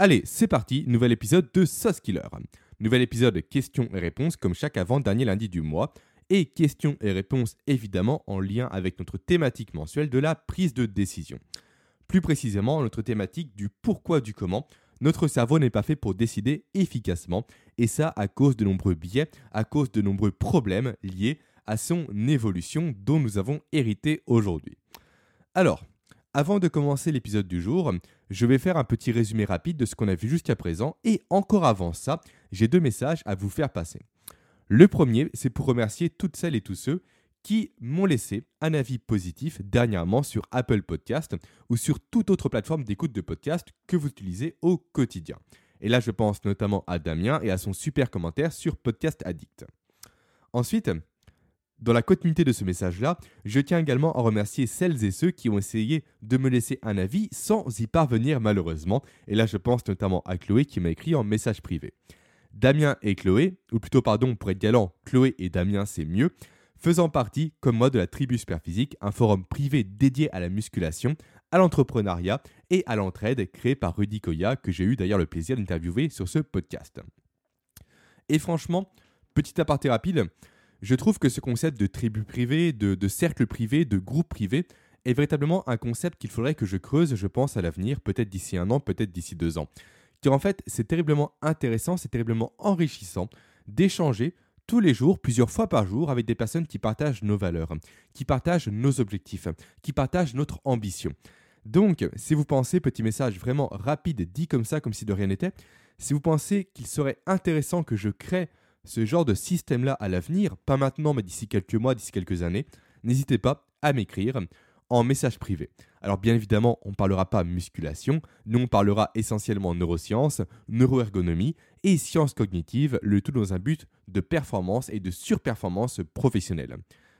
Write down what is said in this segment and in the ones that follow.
Allez, c'est parti, nouvel épisode de Sauce Killer. Nouvel épisode questions et réponses comme chaque avant-dernier lundi du mois. Et questions et réponses évidemment en lien avec notre thématique mensuelle de la prise de décision. Plus précisément, notre thématique du pourquoi du comment. Notre cerveau n'est pas fait pour décider efficacement, et ça à cause de nombreux biais, à cause de nombreux problèmes liés à son évolution dont nous avons hérité aujourd'hui. Alors, avant de commencer l'épisode du jour, je vais faire un petit résumé rapide de ce qu'on a vu jusqu'à présent et encore avant ça, j'ai deux messages à vous faire passer. Le premier, c'est pour remercier toutes celles et tous ceux qui m'ont laissé un avis positif dernièrement sur Apple Podcast ou sur toute autre plateforme d'écoute de podcast que vous utilisez au quotidien. Et là, je pense notamment à Damien et à son super commentaire sur Podcast Addict. Ensuite, dans la continuité de ce message-là, je tiens également à remercier celles et ceux qui ont essayé de me laisser un avis sans y parvenir malheureusement. Et là, je pense notamment à Chloé qui m'a écrit en message privé. Damien et Chloé, ou plutôt pardon, pour être galant, Chloé et Damien c'est mieux, faisant partie, comme moi, de la Tribu Superphysique, un forum privé dédié à la musculation, à l'entrepreneuriat et à l'entraide créé par Rudy Koya, que j'ai eu d'ailleurs le plaisir d'interviewer sur ce podcast. Et franchement, petit aparté rapide, je trouve que ce concept de tribu privée, de, cercle privé, de groupe privé, est véritablement un concept qu'il faudrait que je creuse, je pense, à l'avenir, peut-être d'ici un an, peut-être d'ici deux ans. Car en fait, c'est terriblement intéressant, c'est terriblement enrichissant d'échanger tous les jours, plusieurs fois par jour, avec des personnes qui partagent nos valeurs, qui partagent nos objectifs, qui partagent notre ambition. Donc, si vous pensez, petit message vraiment rapide, dit comme ça, comme si de rien n'était, si vous pensez qu'il serait intéressant que je crée ce genre de système-là à l'avenir, pas maintenant, mais d'ici quelques mois, d'ici quelques années, n'hésitez pas à m'écrire en message privé. Alors bien évidemment, on ne parlera pas musculation, nous on parlera essentiellement neurosciences, neuroergonomie et sciences cognitives, le tout dans un but de performance et de surperformance professionnelle.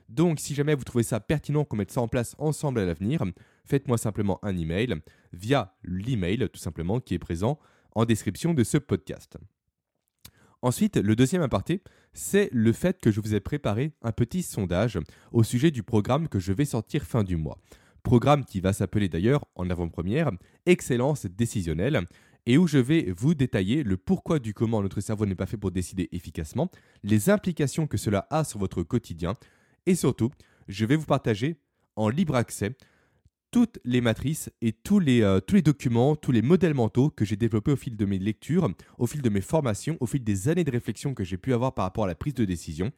Donc si jamais vous trouvez ça pertinent qu'on mette ça en place ensemble à l'avenir, faites-moi simplement un email via l'email tout simplement qui est présent en description de ce podcast. Ensuite, le deuxième aparté, c'est le fait que je vous ai préparé un petit sondage au sujet du programme que je vais sortir fin du mois. Programme qui va s'appeler d'ailleurs en avant-première Excellence décisionnelle et où je vais vous détailler le pourquoi du comment notre cerveau n'est pas fait pour décider efficacement, les implications que cela a sur votre quotidien et surtout, je vais vous partager en libre accès toutes les matrices et tous les, euh, tous les documents, tous les modèles mentaux que j'ai développés au fil de mes lectures, au fil de mes formations, au fil des années de réflexion que j'ai pu avoir par rapport à la prise de décision.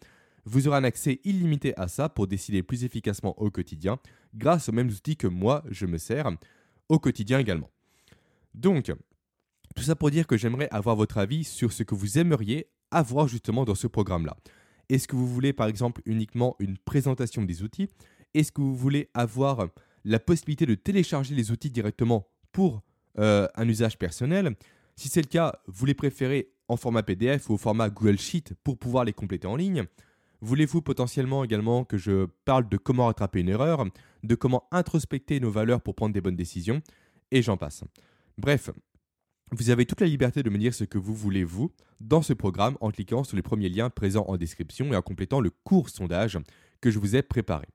Vous aurez un accès illimité à ça pour décider plus efficacement au quotidien, grâce aux mêmes outils que moi je me sers au quotidien également. Donc, tout ça pour dire que j'aimerais avoir votre avis sur ce que vous aimeriez avoir justement dans ce programme-là. Est-ce que vous voulez par exemple uniquement une présentation des outils? Est-ce que vous voulez avoir la possibilité de télécharger les outils directement pour euh, un usage personnel. Si c'est le cas, vous les préférez en format PDF ou au format Google Sheet pour pouvoir les compléter en ligne. Voulez-vous potentiellement également que je parle de comment rattraper une erreur, de comment introspecter nos valeurs pour prendre des bonnes décisions, et j'en passe. Bref, vous avez toute la liberté de me dire ce que vous voulez, vous, dans ce programme en cliquant sur les premiers liens présents en description et en complétant le court sondage que je vous ai préparé.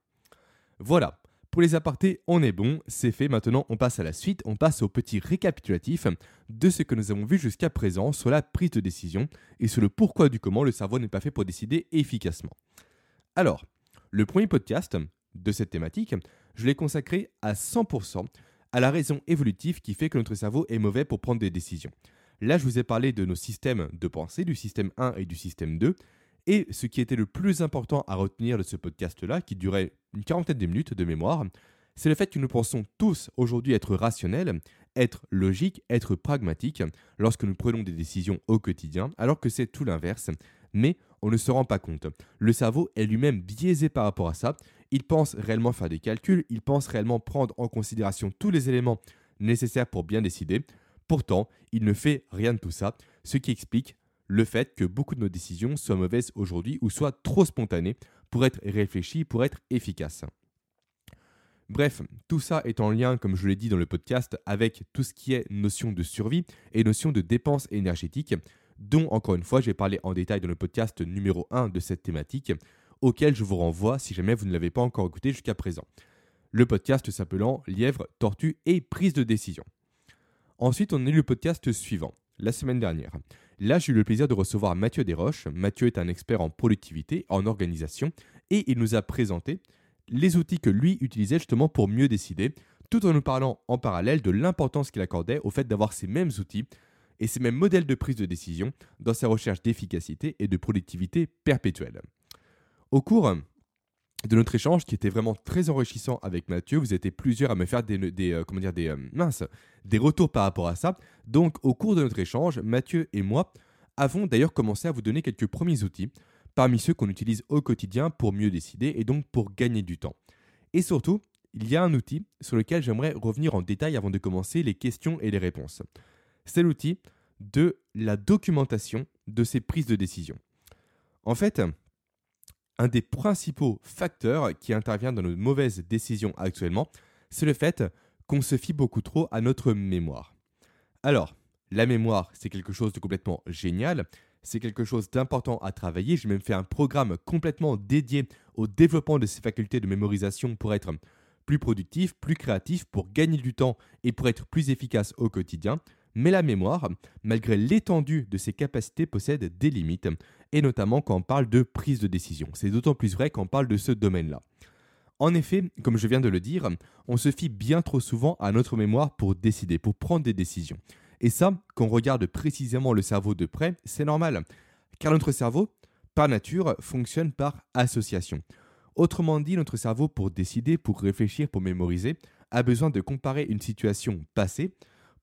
Voilà, pour les apartés, on est bon, c'est fait. Maintenant, on passe à la suite. On passe au petit récapitulatif de ce que nous avons vu jusqu'à présent sur la prise de décision et sur le pourquoi du comment le cerveau n'est pas fait pour décider efficacement. Alors, le premier podcast de cette thématique, je l'ai consacré à 100% à la raison évolutive qui fait que notre cerveau est mauvais pour prendre des décisions. Là, je vous ai parlé de nos systèmes de pensée, du système 1 et du système 2, et ce qui était le plus important à retenir de ce podcast-là, qui durait une quarantaine de minutes de mémoire, c'est le fait que nous pensons tous aujourd'hui être rationnels, être logiques, être pragmatiques lorsque nous prenons des décisions au quotidien, alors que c'est tout l'inverse. Mais on ne se rend pas compte. Le cerveau est lui-même biaisé par rapport à ça. Il pense réellement faire des calculs, il pense réellement prendre en considération tous les éléments nécessaires pour bien décider. Pourtant, il ne fait rien de tout ça, ce qui explique le fait que beaucoup de nos décisions soient mauvaises aujourd'hui ou soient trop spontanées pour être réfléchies, pour être efficaces. Bref, tout ça est en lien, comme je l'ai dit dans le podcast, avec tout ce qui est notion de survie et notion de dépense énergétique, dont encore une fois j'ai parlé en détail dans le podcast numéro 1 de cette thématique, auquel je vous renvoie si jamais vous ne l'avez pas encore écouté jusqu'à présent. Le podcast s'appelant Lièvre, Tortue et Prise de décision. Ensuite, on a le podcast suivant, la semaine dernière. Là, j'ai eu le plaisir de recevoir Mathieu Desroches. Mathieu est un expert en productivité, en organisation, et il nous a présenté les outils que lui utilisait justement pour mieux décider, tout en nous parlant en parallèle de l'importance qu'il accordait au fait d'avoir ces mêmes outils et ces mêmes modèles de prise de décision dans sa recherche d'efficacité et de productivité perpétuelle. Au cours de notre échange, qui était vraiment très enrichissant avec Mathieu, vous étiez plusieurs à me faire des, euh, comment dire, des, euh, des retours par rapport à ça. Donc, au cours de notre échange, Mathieu et moi avons d'ailleurs commencé à vous donner quelques premiers outils parmi ceux qu'on utilise au quotidien pour mieux décider et donc pour gagner du temps. Et surtout, il y a un outil sur lequel j'aimerais revenir en détail avant de commencer les questions et les réponses. C'est l'outil de la documentation de ces prises de décision. En fait, un des principaux facteurs qui intervient dans nos mauvaises décisions actuellement, c'est le fait qu'on se fie beaucoup trop à notre mémoire. Alors, la mémoire, c'est quelque chose de complètement génial, c'est quelque chose d'important à travailler. J'ai même fait un programme complètement dédié au développement de ces facultés de mémorisation pour être plus productif, plus créatif, pour gagner du temps et pour être plus efficace au quotidien. Mais la mémoire, malgré l'étendue de ses capacités, possède des limites, et notamment quand on parle de prise de décision. C'est d'autant plus vrai quand on parle de ce domaine-là. En effet, comme je viens de le dire, on se fie bien trop souvent à notre mémoire pour décider, pour prendre des décisions. Et ça, quand on regarde précisément le cerveau de près, c'est normal, car notre cerveau, par nature, fonctionne par association. Autrement dit, notre cerveau, pour décider, pour réfléchir, pour mémoriser, a besoin de comparer une situation passée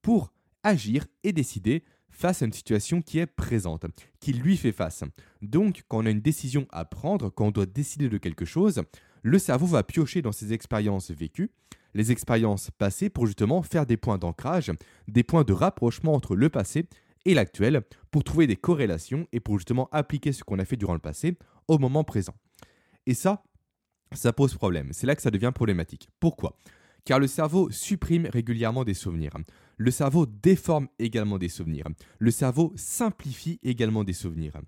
pour agir et décider face à une situation qui est présente, qui lui fait face. Donc, quand on a une décision à prendre, quand on doit décider de quelque chose, le cerveau va piocher dans ses expériences vécues, les expériences passées pour justement faire des points d'ancrage, des points de rapprochement entre le passé et l'actuel, pour trouver des corrélations et pour justement appliquer ce qu'on a fait durant le passé au moment présent. Et ça, ça pose problème. C'est là que ça devient problématique. Pourquoi? Car le cerveau supprime régulièrement des souvenirs. Le cerveau déforme également des souvenirs. Le cerveau simplifie également des souvenirs.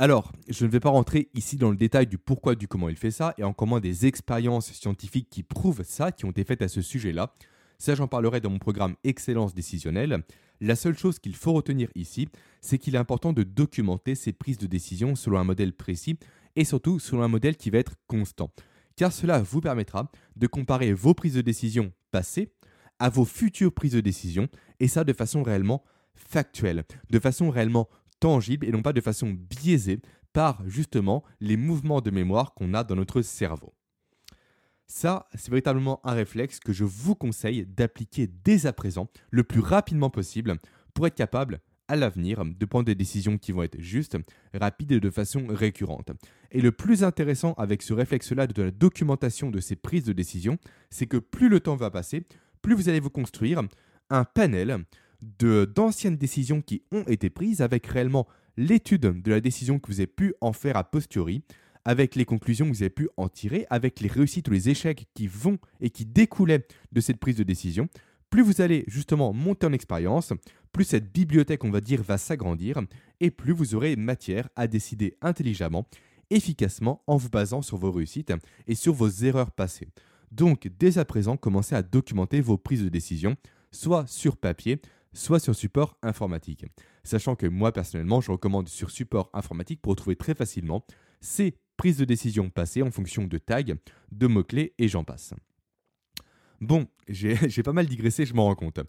Alors, je ne vais pas rentrer ici dans le détail du pourquoi, du comment il fait ça, et encore moins des expériences scientifiques qui prouvent ça, qui ont été faites à ce sujet-là. Ça, j'en parlerai dans mon programme Excellence décisionnelle. La seule chose qu'il faut retenir ici, c'est qu'il est important de documenter ces prises de décision selon un modèle précis et surtout selon un modèle qui va être constant. Car cela vous permettra de comparer vos prises de décision passées à vos futures prises de décision, et ça de façon réellement factuelle, de façon réellement tangible et non pas de façon biaisée par justement les mouvements de mémoire qu'on a dans notre cerveau. Ça, c'est véritablement un réflexe que je vous conseille d'appliquer dès à présent, le plus rapidement possible, pour être capable à l'avenir de prendre des décisions qui vont être justes, rapides et de façon récurrente. Et le plus intéressant avec ce réflexe-là de la documentation de ces prises de décision, c'est que plus le temps va passer, plus vous allez vous construire un panel d'anciennes décisions qui ont été prises avec réellement l'étude de la décision que vous avez pu en faire a posteriori, avec les conclusions que vous avez pu en tirer, avec les réussites ou les échecs qui vont et qui découlaient de cette prise de décision, plus vous allez justement monter en expérience, plus cette bibliothèque, on va dire, va s'agrandir, et plus vous aurez matière à décider intelligemment, efficacement, en vous basant sur vos réussites et sur vos erreurs passées. Donc, dès à présent, commencez à documenter vos prises de décision, soit sur papier, soit sur support informatique. Sachant que moi, personnellement, je recommande sur support informatique pour trouver très facilement ces prises de décision passées en fonction de tags, de mots-clés et j'en passe. Bon, j'ai pas mal digressé, je m'en rends compte.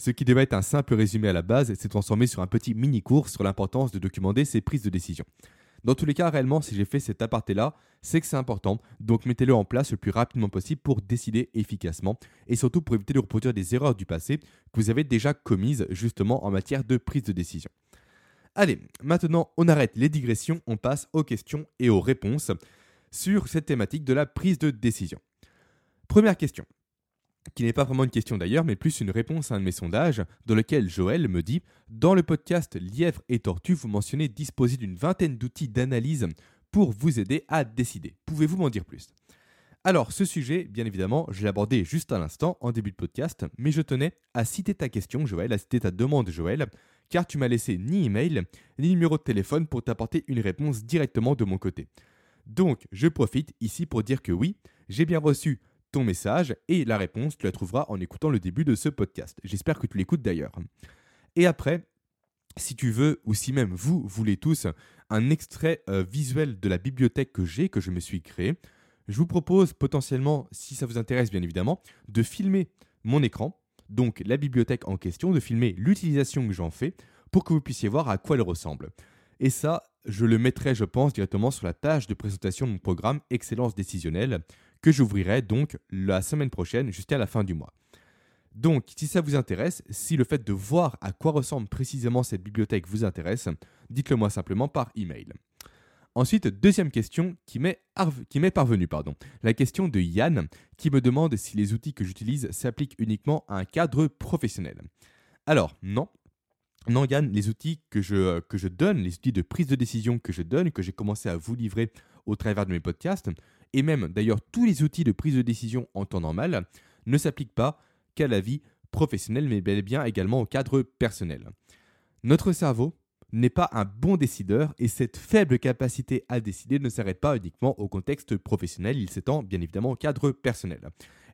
Ce qui devait être un simple résumé à la base s'est transformé sur un petit mini-cours sur l'importance de documenter ses prises de décision. Dans tous les cas, réellement, si j'ai fait cet aparté-là, c'est que c'est important, donc mettez-le en place le plus rapidement possible pour décider efficacement et surtout pour éviter de reproduire des erreurs du passé que vous avez déjà commises justement en matière de prise de décision. Allez, maintenant on arrête les digressions, on passe aux questions et aux réponses sur cette thématique de la prise de décision. Première question qui n'est pas vraiment une question d'ailleurs, mais plus une réponse à un de mes sondages, dans lequel Joël me dit Dans le podcast Lièvre et Tortue, vous mentionnez disposer d'une vingtaine d'outils d'analyse pour vous aider à décider. Pouvez-vous m'en dire plus? Alors, ce sujet, bien évidemment, je l'ai abordé juste à l'instant, en début de podcast, mais je tenais à citer ta question, Joël, à citer ta demande, Joël, car tu m'as laissé ni email, ni numéro de téléphone pour t'apporter une réponse directement de mon côté. Donc, je profite ici pour dire que oui, j'ai bien reçu ton message et la réponse, tu la trouveras en écoutant le début de ce podcast. J'espère que tu l'écoutes d'ailleurs. Et après, si tu veux, ou si même vous voulez tous, un extrait euh, visuel de la bibliothèque que j'ai, que je me suis créé, je vous propose potentiellement, si ça vous intéresse bien évidemment, de filmer mon écran, donc la bibliothèque en question, de filmer l'utilisation que j'en fais pour que vous puissiez voir à quoi elle ressemble. Et ça, je le mettrai, je pense, directement sur la tâche de présentation de mon programme Excellence décisionnelle que j'ouvrirai donc la semaine prochaine jusqu'à la fin du mois. Donc, si ça vous intéresse, si le fait de voir à quoi ressemble précisément cette bibliothèque vous intéresse, dites-le moi simplement par email. Ensuite, deuxième question qui m'est parvenue. Pardon. La question de Yann qui me demande si les outils que j'utilise s'appliquent uniquement à un cadre professionnel. Alors, non. Non, Yann, les outils que je, que je donne, les outils de prise de décision que je donne, que j'ai commencé à vous livrer au travers de mes podcasts, et même d'ailleurs tous les outils de prise de décision en temps normal, ne s'appliquent pas qu'à la vie professionnelle, mais bien également au cadre personnel. Notre cerveau n'est pas un bon décideur et cette faible capacité à décider ne s'arrête pas uniquement au contexte professionnel, il s'étend bien évidemment au cadre personnel.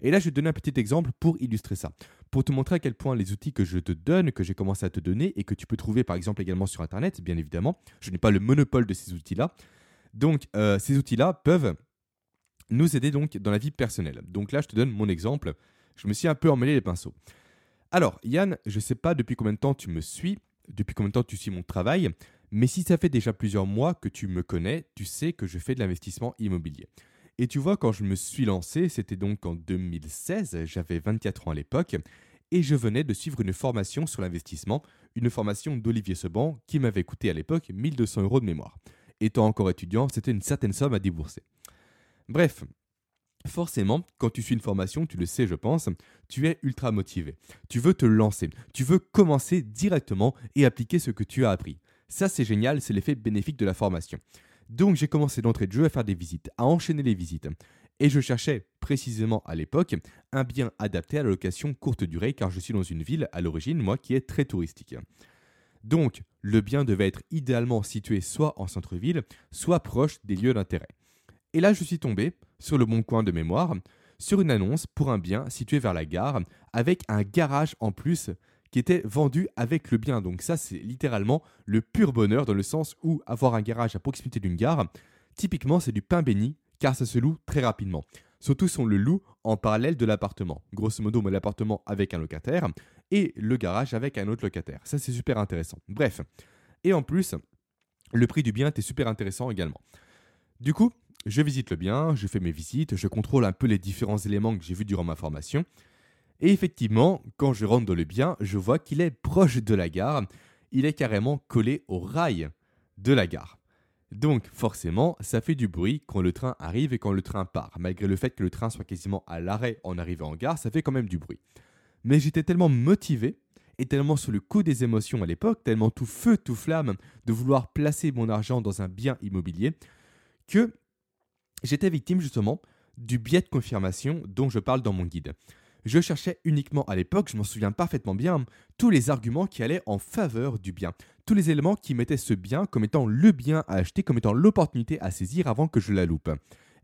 Et là, je vais te donner un petit exemple pour illustrer ça, pour te montrer à quel point les outils que je te donne, que j'ai commencé à te donner et que tu peux trouver par exemple également sur Internet, bien évidemment, je n'ai pas le monopole de ces outils-là. Donc, euh, ces outils-là peuvent nous aider donc dans la vie personnelle. Donc là, je te donne mon exemple. Je me suis un peu emmêlé les pinceaux. Alors, Yann, je ne sais pas depuis combien de temps tu me suis, depuis combien de temps tu suis mon travail, mais si ça fait déjà plusieurs mois que tu me connais, tu sais que je fais de l'investissement immobilier. Et tu vois, quand je me suis lancé, c'était donc en 2016, j'avais 24 ans à l'époque, et je venais de suivre une formation sur l'investissement, une formation d'Olivier Seban qui m'avait coûté à l'époque 1200 euros de mémoire. Étant encore étudiant, c'était une certaine somme à débourser. Bref, Forcément, quand tu suis une formation, tu le sais, je pense, tu es ultra motivé. Tu veux te lancer. Tu veux commencer directement et appliquer ce que tu as appris. Ça, c'est génial, c'est l'effet bénéfique de la formation. Donc, j'ai commencé d'entrée de jeu à faire des visites, à enchaîner les visites. Et je cherchais précisément à l'époque un bien adapté à la location courte durée, car je suis dans une ville à l'origine, moi, qui est très touristique. Donc, le bien devait être idéalement situé soit en centre-ville, soit proche des lieux d'intérêt. Et là, je suis tombé, sur le bon coin de mémoire, sur une annonce pour un bien situé vers la gare, avec un garage en plus qui était vendu avec le bien. Donc ça, c'est littéralement le pur bonheur dans le sens où avoir un garage à proximité d'une gare, typiquement, c'est du pain béni, car ça se loue très rapidement. Surtout si on le loue en parallèle de l'appartement. Grosso modo, on l'appartement avec un locataire et le garage avec un autre locataire. Ça, c'est super intéressant. Bref. Et en plus, le prix du bien était super intéressant également. Du coup, je visite le bien, je fais mes visites, je contrôle un peu les différents éléments que j'ai vus durant ma formation. Et effectivement, quand je rentre dans le bien, je vois qu'il est proche de la gare. Il est carrément collé au rail de la gare. Donc forcément, ça fait du bruit quand le train arrive et quand le train part. Malgré le fait que le train soit quasiment à l'arrêt en arrivant en gare, ça fait quand même du bruit. Mais j'étais tellement motivé et tellement sous le coup des émotions à l'époque, tellement tout feu, tout flamme de vouloir placer mon argent dans un bien immobilier, que J'étais victime justement du biais de confirmation dont je parle dans mon guide. Je cherchais uniquement à l'époque, je m'en souviens parfaitement bien, tous les arguments qui allaient en faveur du bien, tous les éléments qui mettaient ce bien comme étant le bien à acheter, comme étant l'opportunité à saisir avant que je la loupe.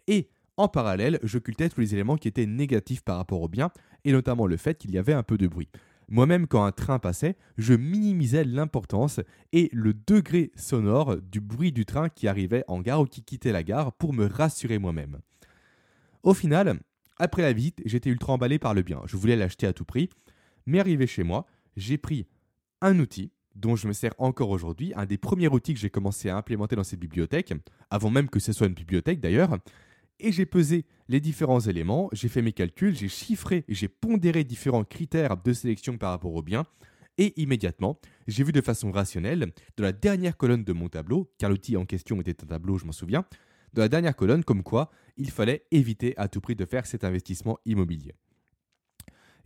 Et en parallèle, j'occultais tous les éléments qui étaient négatifs par rapport au bien, et notamment le fait qu'il y avait un peu de bruit. Moi-même, quand un train passait, je minimisais l'importance et le degré sonore du bruit du train qui arrivait en gare ou qui quittait la gare pour me rassurer moi-même. Au final, après la visite, j'étais ultra emballé par le bien. Je voulais l'acheter à tout prix, mais arrivé chez moi, j'ai pris un outil dont je me sers encore aujourd'hui, un des premiers outils que j'ai commencé à implémenter dans cette bibliothèque, avant même que ce soit une bibliothèque d'ailleurs, et j'ai pesé les différents éléments, j'ai fait mes calculs, j'ai chiffré et j'ai pondéré différents critères de sélection par rapport au bien. Et immédiatement, j'ai vu de façon rationnelle, de la dernière colonne de mon tableau, car l'outil en question était un tableau, je m'en souviens, de la dernière colonne comme quoi il fallait éviter à tout prix de faire cet investissement immobilier.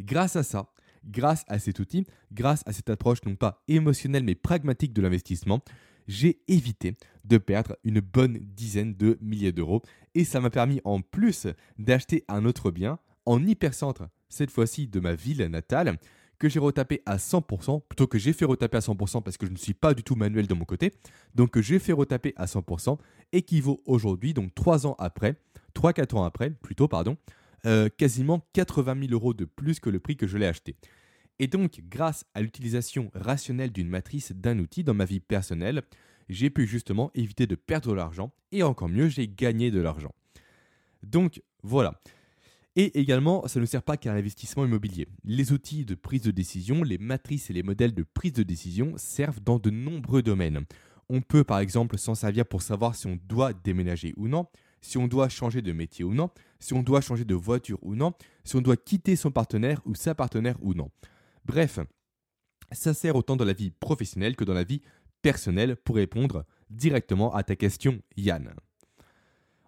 Grâce à ça, grâce à cet outil, grâce à cette approche non pas émotionnelle mais pragmatique de l'investissement, j'ai évité de perdre une bonne dizaine de milliers d'euros. Et ça m'a permis en plus d'acheter un autre bien en hypercentre, cette fois-ci de ma ville natale, que j'ai retapé à 100%, plutôt que j'ai fait retaper à 100% parce que je ne suis pas du tout manuel de mon côté, donc que j'ai fait retaper à 100%, équivaut aujourd'hui, donc 3 ans après, 3-4 ans après, plutôt, pardon, euh, quasiment 80 000 euros de plus que le prix que je l'ai acheté. Et donc, grâce à l'utilisation rationnelle d'une matrice d'un outil dans ma vie personnelle, j'ai pu justement éviter de perdre de l'argent et encore mieux, j'ai gagné de l'argent. Donc voilà. Et également, ça ne sert pas qu'à l'investissement immobilier. Les outils de prise de décision, les matrices et les modèles de prise de décision servent dans de nombreux domaines. On peut par exemple s'en servir pour savoir si on doit déménager ou non, si on doit changer de métier ou non, si on doit changer de voiture ou non, si on doit quitter son partenaire ou sa partenaire ou non. Bref, ça sert autant dans la vie professionnelle que dans la vie personnelle pour répondre directement à ta question, Yann.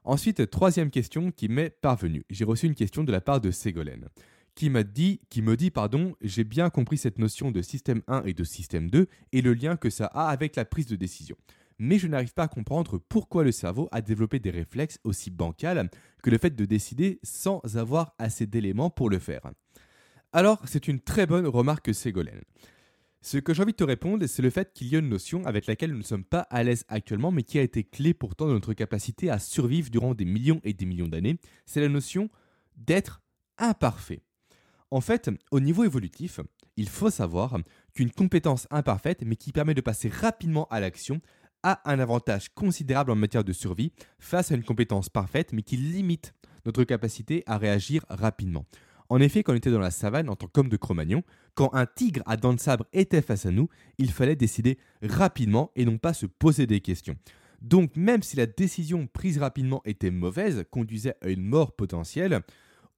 Ensuite, troisième question qui m'est parvenue. J'ai reçu une question de la part de Ségolène qui m'a dit, qui me dit, pardon, j'ai bien compris cette notion de système 1 et de système 2 et le lien que ça a avec la prise de décision. Mais je n'arrive pas à comprendre pourquoi le cerveau a développé des réflexes aussi bancals que le fait de décider sans avoir assez d'éléments pour le faire. Alors, c'est une très bonne remarque Ségolène. Ce que j'ai envie de te répondre, c'est le fait qu'il y a une notion avec laquelle nous ne sommes pas à l'aise actuellement, mais qui a été clé pourtant de notre capacité à survivre durant des millions et des millions d'années. C'est la notion d'être imparfait. En fait, au niveau évolutif, il faut savoir qu'une compétence imparfaite, mais qui permet de passer rapidement à l'action, a un avantage considérable en matière de survie face à une compétence parfaite, mais qui limite notre capacité à réagir rapidement. En effet, quand on était dans la savane en tant qu'homme de Cro-Magnon, quand un tigre à dents de sabre était face à nous, il fallait décider rapidement et non pas se poser des questions. Donc même si la décision prise rapidement était mauvaise, conduisait à une mort potentielle,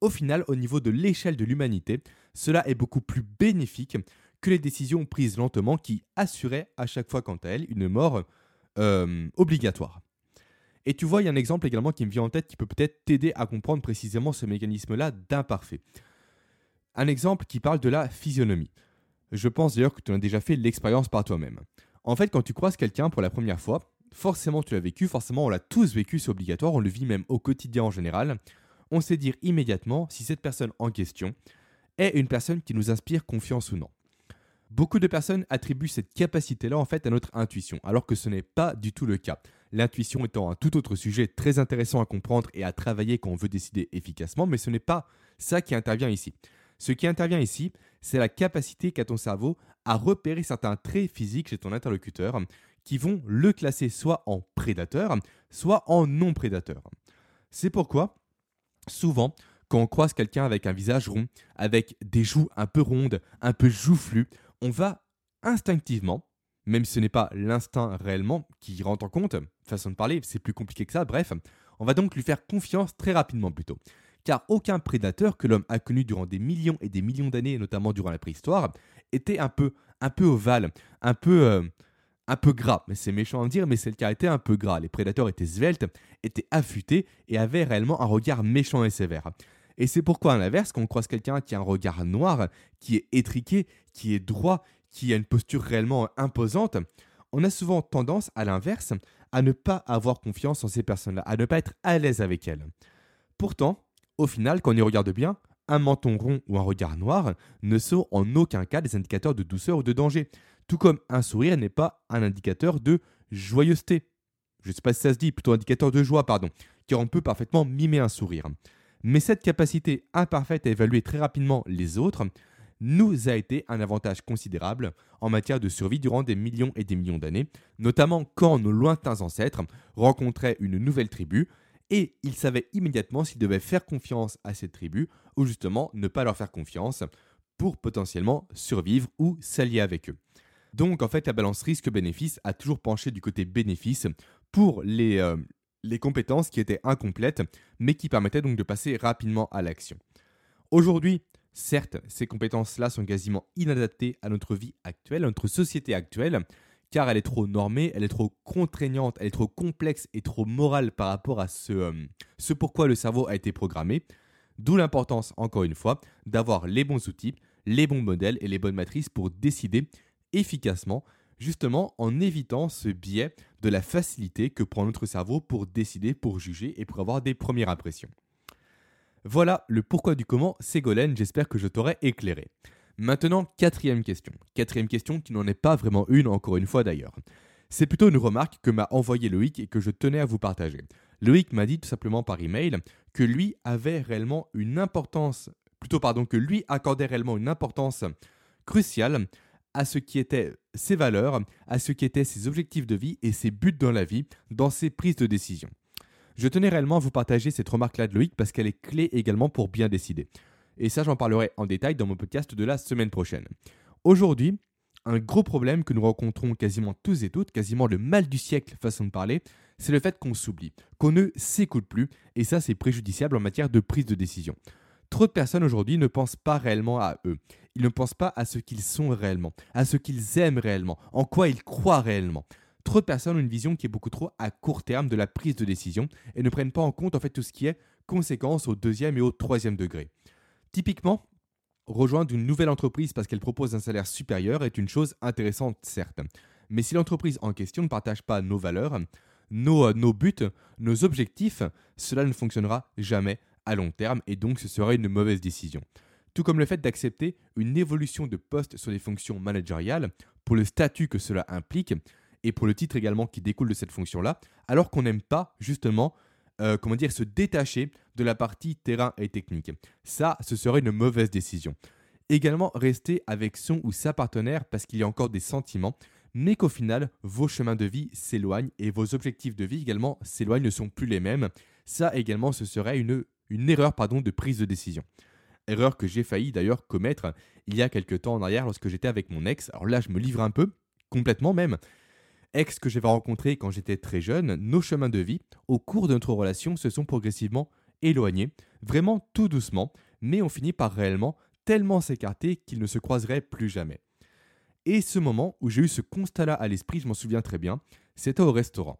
au final, au niveau de l'échelle de l'humanité, cela est beaucoup plus bénéfique que les décisions prises lentement qui assuraient à chaque fois quant à elles une mort euh, obligatoire. Et tu vois, il y a un exemple également qui me vient en tête qui peut peut-être t'aider à comprendre précisément ce mécanisme-là d'imparfait. Un exemple qui parle de la physionomie. Je pense d'ailleurs que tu as déjà fait l'expérience par toi-même. En fait, quand tu croises quelqu'un pour la première fois, forcément tu l'as vécu, forcément on l'a tous vécu, c'est obligatoire, on le vit même au quotidien en général. On sait dire immédiatement si cette personne en question est une personne qui nous inspire confiance ou non. Beaucoup de personnes attribuent cette capacité-là en fait à notre intuition, alors que ce n'est pas du tout le cas. L'intuition étant un tout autre sujet très intéressant à comprendre et à travailler quand on veut décider efficacement, mais ce n'est pas ça qui intervient ici. Ce qui intervient ici, c'est la capacité qu'a ton cerveau à repérer certains traits physiques chez ton interlocuteur qui vont le classer soit en prédateur, soit en non prédateur. C'est pourquoi, souvent, quand on croise quelqu'un avec un visage rond, avec des joues un peu rondes, un peu joufflues, on va instinctivement, même si ce n'est pas l'instinct réellement qui rentre en compte, façon de parler, c'est plus compliqué que ça, bref, on va donc lui faire confiance très rapidement plutôt. Car aucun prédateur que l'homme a connu durant des millions et des millions d'années, notamment durant la préhistoire, était un peu, un peu ovale, un peu, euh, gras. C'est méchant à dire, mais c'est le cas, était un peu gras. Les prédateurs étaient sveltes, étaient affûtés et avaient réellement un regard méchant et sévère. Et c'est pourquoi, à l'inverse, quand on croise quelqu'un qui a un regard noir, qui est étriqué, qui est droit, qui a une posture réellement imposante, on a souvent tendance, à l'inverse, à ne pas avoir confiance en ces personnes-là, à ne pas être à l'aise avec elles. Pourtant, au final, quand on y regarde bien, un menton rond ou un regard noir ne sont en aucun cas des indicateurs de douceur ou de danger, tout comme un sourire n'est pas un indicateur de joyeuseté. Je ne sais pas si ça se dit, plutôt indicateur de joie, pardon, car on peut parfaitement mimer un sourire. Mais cette capacité imparfaite à évaluer très rapidement les autres nous a été un avantage considérable en matière de survie durant des millions et des millions d'années, notamment quand nos lointains ancêtres rencontraient une nouvelle tribu et ils savaient immédiatement s'ils devaient faire confiance à cette tribu ou justement ne pas leur faire confiance pour potentiellement survivre ou s'allier avec eux. Donc en fait la balance risque-bénéfice a toujours penché du côté bénéfice pour les, euh, les compétences qui étaient incomplètes, mais qui permettaient donc de passer rapidement à l'action. Aujourd'hui, certes, ces compétences-là sont quasiment inadaptées à notre vie actuelle, à notre société actuelle, car elle est trop normée, elle est trop contraignante, elle est trop complexe et trop morale par rapport à ce, euh, ce pourquoi le cerveau a été programmé. D'où l'importance, encore une fois, d'avoir les bons outils, les bons modèles et les bonnes matrices pour décider efficacement justement en évitant ce biais de la facilité que prend notre cerveau pour décider, pour juger et pour avoir des premières impressions. Voilà le pourquoi du comment, Ségolène, j'espère que je t'aurai éclairé. Maintenant, quatrième question. Quatrième question qui n'en est pas vraiment une, encore une fois d'ailleurs. C'est plutôt une remarque que m'a envoyé Loïc et que je tenais à vous partager. Loïc m'a dit tout simplement par email que lui avait réellement une importance, plutôt pardon, que lui accordait réellement une importance cruciale à ce qui étaient ses valeurs, à ce qui étaient ses objectifs de vie et ses buts dans la vie, dans ses prises de décision. Je tenais réellement à vous partager cette remarque-là de Loïc parce qu'elle est clé également pour bien décider. Et ça, j'en parlerai en détail dans mon podcast de la semaine prochaine. Aujourd'hui, un gros problème que nous rencontrons quasiment tous et toutes, quasiment le mal du siècle façon de parler, c'est le fait qu'on s'oublie, qu'on ne s'écoute plus, et ça c'est préjudiciable en matière de prise de décision. Trop de personnes aujourd'hui ne pensent pas réellement à eux. Ils ne pensent pas à ce qu'ils sont réellement, à ce qu'ils aiment réellement, en quoi ils croient réellement. Trop de personnes ont une vision qui est beaucoup trop à court terme de la prise de décision et ne prennent pas en compte en fait tout ce qui est conséquences au deuxième et au troisième degré. Typiquement, rejoindre une nouvelle entreprise parce qu'elle propose un salaire supérieur est une chose intéressante, certes. Mais si l'entreprise en question ne partage pas nos valeurs, nos, euh, nos buts, nos objectifs, cela ne fonctionnera jamais à long terme et donc ce serait une mauvaise décision. Tout comme le fait d'accepter une évolution de poste sur des fonctions managériales pour le statut que cela implique et pour le titre également qui découle de cette fonction-là, alors qu'on n'aime pas justement euh, comment dire, se détacher de la partie terrain et technique. Ça, ce serait une mauvaise décision. Également, rester avec son ou sa partenaire parce qu'il y a encore des sentiments, mais qu'au final, vos chemins de vie s'éloignent et vos objectifs de vie également s'éloignent, ne sont plus les mêmes. Ça également, ce serait une, erreur pardon, de prise de décision. Erreur que j'ai failli d'ailleurs commettre il y a quelques temps en arrière lorsque j'étais avec mon ex. Alors là, je me livre un peu, complètement même ex que j'avais rencontré quand j'étais très jeune, nos chemins de vie, au cours de notre relation, se sont progressivement éloignés, vraiment tout doucement, mais on finit par réellement tellement s'écarter qu'ils ne se croiseraient plus jamais. Et ce moment où j'ai eu ce constat-là à l'esprit, je m'en souviens très bien, c'était au restaurant.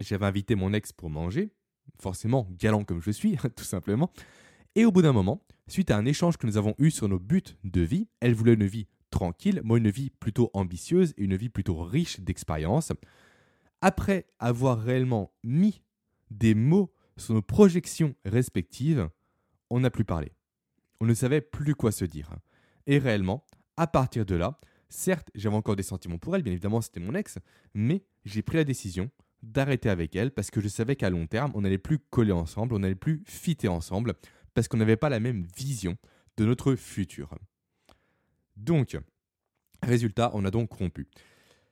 J'avais invité mon ex pour manger, forcément galant comme je suis, tout simplement, et au bout d'un moment, suite à un échange que nous avons eu sur nos buts de vie, elle voulait une vie tranquille, moi une vie plutôt ambitieuse et une vie plutôt riche d'expériences. Après avoir réellement mis des mots sur nos projections respectives, on n'a plus parlé. On ne savait plus quoi se dire. Et réellement, à partir de là, certes, j'avais encore des sentiments pour elle, bien évidemment, c'était mon ex, mais j'ai pris la décision d'arrêter avec elle parce que je savais qu'à long terme, on n'allait plus coller ensemble, on n'allait plus fitter ensemble parce qu'on n'avait pas la même vision de notre futur. Donc, résultat, on a donc rompu.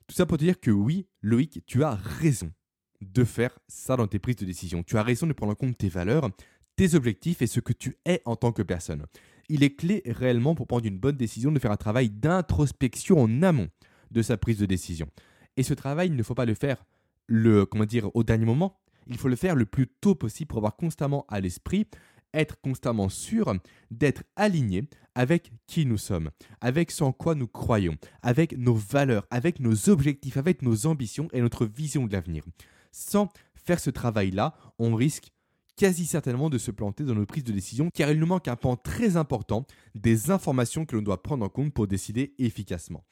Tout ça pour te dire que oui, Loïc, tu as raison de faire ça dans tes prises de décision. Tu as raison de prendre en compte tes valeurs, tes objectifs et ce que tu es en tant que personne. Il est clé réellement pour prendre une bonne décision de faire un travail d'introspection en amont de sa prise de décision. Et ce travail, il ne faut pas le faire le, comment dire, au dernier moment. Il faut le faire le plus tôt possible pour avoir constamment à l'esprit être constamment sûr d'être aligné avec qui nous sommes, avec en quoi nous croyons, avec nos valeurs, avec nos objectifs, avec nos ambitions et notre vision de l'avenir. Sans faire ce travail-là, on risque quasi certainement de se planter dans nos prises de décision car il nous manque un pan très important des informations que l'on doit prendre en compte pour décider efficacement.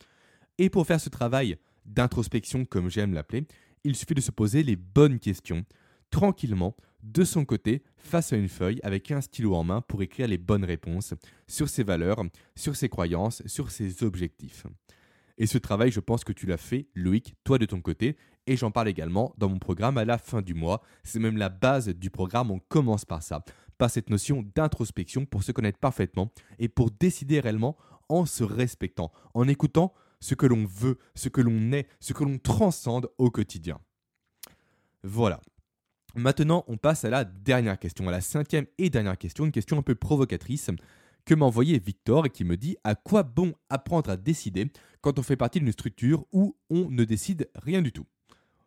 Et pour faire ce travail d'introspection comme j'aime l'appeler, il suffit de se poser les bonnes questions tranquillement de son côté face à une feuille avec un stylo en main pour écrire les bonnes réponses sur ses valeurs, sur ses croyances, sur ses objectifs. Et ce travail, je pense que tu l'as fait, Loïc, toi de ton côté, et j'en parle également dans mon programme à la fin du mois. C'est même la base du programme, on commence par ça, par cette notion d'introspection pour se connaître parfaitement et pour décider réellement en se respectant, en écoutant ce que l'on veut, ce que l'on est, ce que l'on transcende au quotidien. Voilà, Maintenant, on passe à la dernière question, à la cinquième et dernière question, une question un peu provocatrice que m'a envoyé Victor et qui me dit à quoi bon apprendre à décider quand on fait partie d'une structure où on ne décide rien du tout?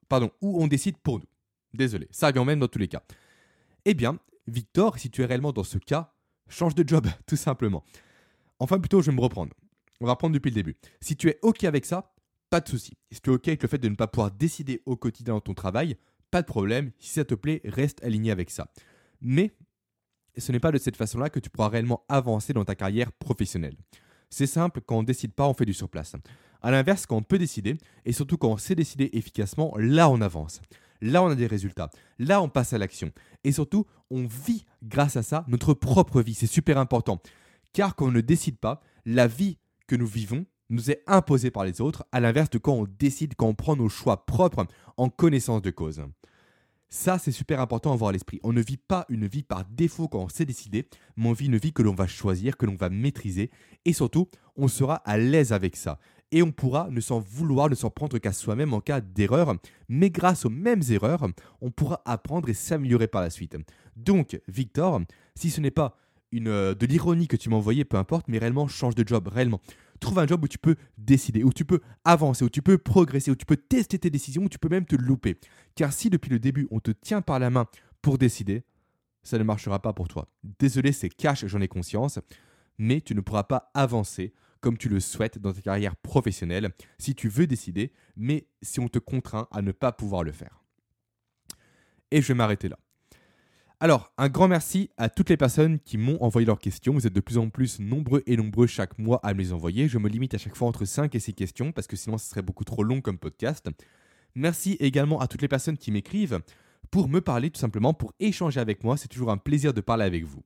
Pardon, où on décide pour nous. Désolé, ça revient même dans tous les cas. Eh bien, Victor, si tu es réellement dans ce cas, change de job, tout simplement. Enfin, plutôt, je vais me reprendre. On va reprendre depuis le début. Si tu es OK avec ça, pas de souci. Si tu es OK avec le fait de ne pas pouvoir décider au quotidien dans ton travail, pas de problème, si ça te plaît, reste aligné avec ça. Mais ce n'est pas de cette façon-là que tu pourras réellement avancer dans ta carrière professionnelle. C'est simple, quand on ne décide pas, on fait du surplace. A l'inverse, quand on peut décider, et surtout quand on sait décider efficacement, là on avance. Là on a des résultats. Là on passe à l'action. Et surtout, on vit grâce à ça notre propre vie. C'est super important. Car quand on ne décide pas, la vie que nous vivons nous est imposée par les autres, à l'inverse de quand on décide, quand on prend nos choix propres en connaissance de cause. Ça, c'est super important à avoir à l'esprit. On ne vit pas une vie par défaut quand on s'est décidé, mais on vit une vie que l'on va choisir, que l'on va maîtriser, et surtout, on sera à l'aise avec ça. Et on pourra ne s'en vouloir, ne s'en prendre qu'à soi-même en cas d'erreur, mais grâce aux mêmes erreurs, on pourra apprendre et s'améliorer par la suite. Donc, Victor, si ce n'est pas une, euh, de l'ironie que tu m'as envoyé, peu importe, mais réellement change de job, réellement. Trouve un job où tu peux décider, où tu peux avancer, où tu peux progresser, où tu peux tester tes décisions, où tu peux même te louper. Car si depuis le début on te tient par la main pour décider, ça ne marchera pas pour toi. Désolé, c'est cash, j'en ai conscience, mais tu ne pourras pas avancer comme tu le souhaites dans ta carrière professionnelle si tu veux décider, mais si on te contraint à ne pas pouvoir le faire. Et je vais m'arrêter là. Alors, un grand merci à toutes les personnes qui m'ont envoyé leurs questions. Vous êtes de plus en plus nombreux et nombreux chaque mois à me les envoyer. Je me limite à chaque fois entre 5 et 6 questions parce que sinon ce serait beaucoup trop long comme podcast. Merci également à toutes les personnes qui m'écrivent pour me parler tout simplement, pour échanger avec moi. C'est toujours un plaisir de parler avec vous.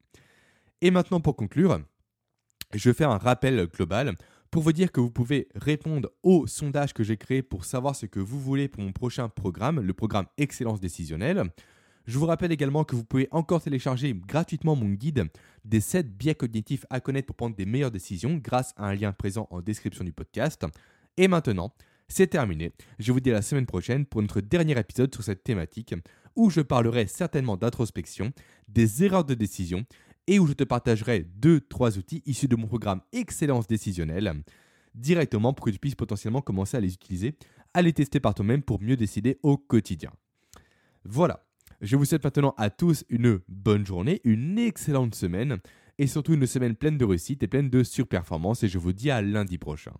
Et maintenant pour conclure, je vais faire un rappel global pour vous dire que vous pouvez répondre au sondage que j'ai créé pour savoir ce que vous voulez pour mon prochain programme, le programme Excellence décisionnelle. Je vous rappelle également que vous pouvez encore télécharger gratuitement mon guide des 7 biais cognitifs à connaître pour prendre des meilleures décisions grâce à un lien présent en description du podcast. Et maintenant, c'est terminé. Je vous dis à la semaine prochaine pour notre dernier épisode sur cette thématique où je parlerai certainement d'introspection, des erreurs de décision et où je te partagerai 2-3 outils issus de mon programme Excellence décisionnelle directement pour que tu puisses potentiellement commencer à les utiliser, à les tester par toi-même pour mieux décider au quotidien. Voilà, je vous souhaite maintenant à tous une bonne journée, une excellente semaine et surtout une semaine pleine de réussite et pleine de surperformance et je vous dis à lundi prochain.